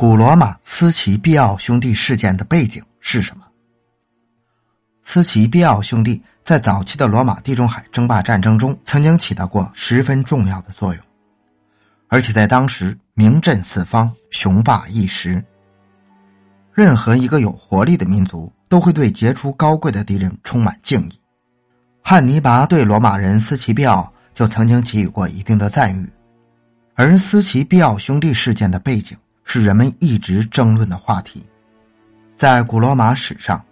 古罗马斯奇毕奥兄弟事件的背景是什么？斯奇毕奥兄弟在早期的罗马地中海争霸战争中曾经起到过十分重要的作用，而且在当时名震四方，雄霸一时。任何一个有活力的民族都会对杰出高贵的敌人充满敬意。汉尼拔对罗马人斯奇毕奥就曾经给予过一定的赞誉。而斯奇毕奥兄弟事件的背景是人们一直争论的话题。在古罗马史上，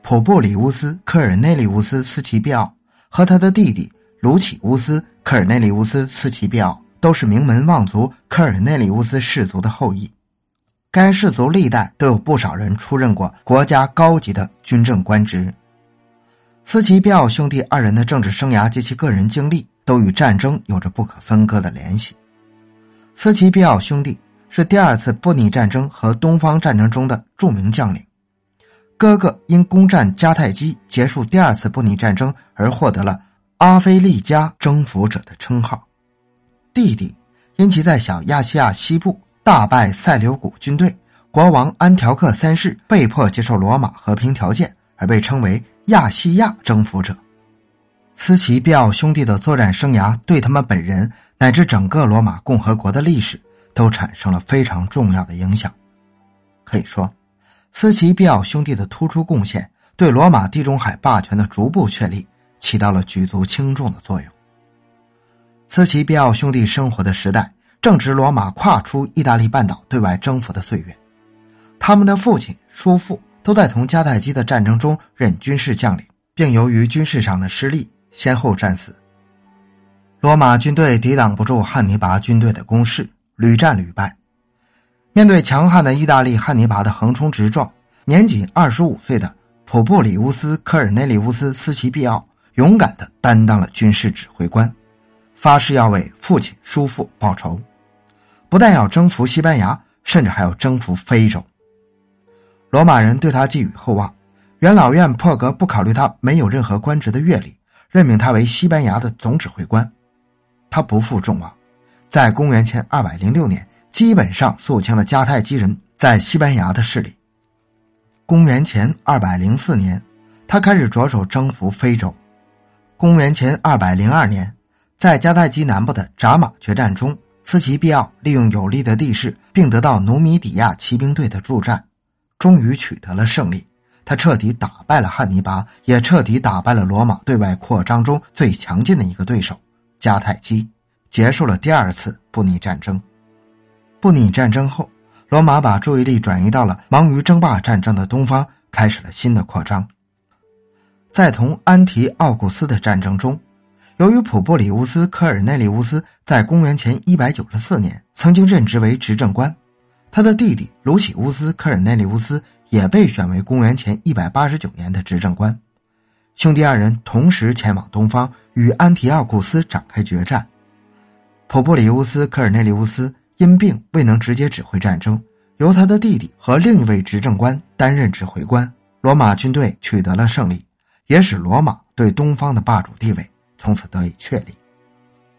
普布里乌斯·科尔内利乌斯·斯奇比奥和他的弟弟卢奇乌斯·科尔内利乌斯·斯奇比奥都是名门望族科尔内利乌斯氏族的后裔。该氏族历代都有不少人出任过国家高级的军政官职。斯奇比奥兄弟二人的政治生涯及其个人经历都与战争有着不可分割的联系。斯奇比奥兄弟是第二次布匿战争和东方战争中的著名将领，哥哥因攻占迦太基结束第二次布匿战争而获得了阿非利加征服者的称号，弟弟因其在小亚细亚西部大败塞琉古军队，国王安条克三世被迫接受罗马和平条件而被称为亚细亚征服者。斯奇比奥兄弟的作战生涯对他们本人乃至整个罗马共和国的历史都产生了非常重要的影响。可以说，斯奇毕奥兄弟的突出贡献对罗马地中海霸权的逐步确立起到了举足轻重的作用。斯奇毕奥兄弟生活的时代正值罗马跨出意大利半岛对外征服的岁月，他们的父亲、叔父都在同迦太基的战争中任军事将领，并由于军事上的失利。先后战死。罗马军队抵挡不住汉尼拔军队的攻势，屡战屡败。面对强悍的意大利汉尼拔的横冲直撞，年仅二十五岁的普布里乌斯·科尔内利乌斯·斯奇毕奥勇敢的担当了军事指挥官，发誓要为父亲、叔父报仇，不但要征服西班牙，甚至还要征服非洲。罗马人对他寄予厚望，元老院破格不考虑他没有任何官职的阅历。任命他为西班牙的总指挥官，他不负众望，在公元前二百零六年，基本上肃清了迦太基人在西班牙的势力。公元前二百零四年，他开始着手征服非洲。公元前二百零二年，在迦太基南部的扎马决战中，斯奇毕奥利用有利的地势，并得到努米底亚骑兵队的助战，终于取得了胜利。他彻底打败了汉尼拔，也彻底打败了罗马对外扩张中最强劲的一个对手迦太基，结束了第二次布匿战争。布匿战争后，罗马把注意力转移到了忙于争霸战争的东方，开始了新的扩张。在同安提奥古斯的战争中，由于普布里乌斯·科尔内利乌斯在公元前一百九十四年曾经任职为执政官，他的弟弟卢奇乌斯·科尔内利乌斯。也被选为公元前一百八十九年的执政官，兄弟二人同时前往东方与安提奥古斯展开决战。普布里乌斯·科尔内利乌斯因病未能直接指挥战争，由他的弟弟和另一位执政官担任指挥官。罗马军队取得了胜利，也使罗马对东方的霸主地位从此得以确立。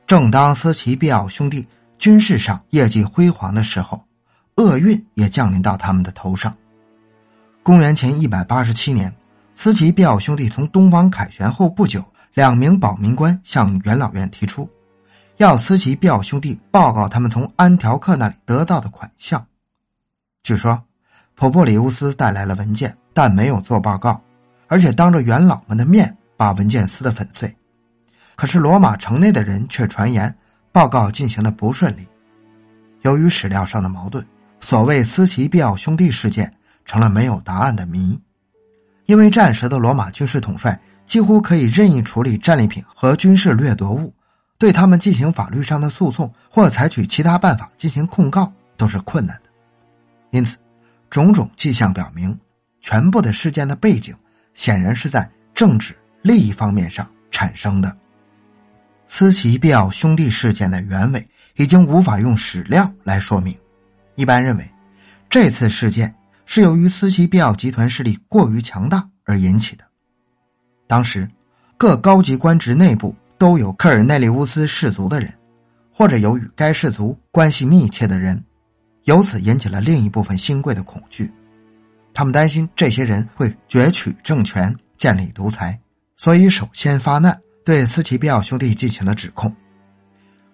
正当斯奇毕奥兄弟军事上业绩辉煌的时候，厄运也降临到他们的头上。公元前一百八十七年，斯奇毕奥兄弟从东方凯旋后不久，两名保民官向元老院提出，要斯奇毕奥兄弟报告他们从安条克那里得到的款项。据说，普布里乌斯带来了文件，但没有做报告，而且当着元老们的面把文件撕得粉碎。可是罗马城内的人却传言，报告进行的不顺利。由于史料上的矛盾，所谓斯奇毕奥兄弟事件。成了没有答案的谜，因为战时的罗马军事统帅几乎可以任意处理战利品和军事掠夺物，对他们进行法律上的诉讼或采取其他办法进行控告都是困难的。因此，种种迹象表明，全部的事件的背景显然是在政治利益方面上产生的。斯奇毕奥兄弟事件的原委已经无法用史料来说明，一般认为，这次事件。是由于斯奇毕奥集团势力过于强大而引起的。当时，各高级官职内部都有科尔内利乌斯氏族的人，或者有与该氏族关系密切的人，由此引起了另一部分新贵的恐惧。他们担心这些人会攫取政权、建立独裁，所以首先发难，对斯奇必奥兄弟进行了指控。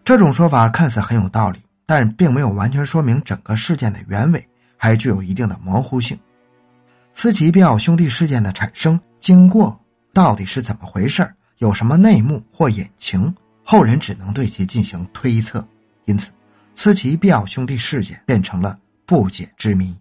这种说法看似很有道理，但并没有完全说明整个事件的原委，还具有一定的模糊性。斯奇必奥兄弟事件的产生经过到底是怎么回事有什么内幕或隐情？后人只能对其进行推测。因此，斯奇必奥兄弟事件变成了不解之谜。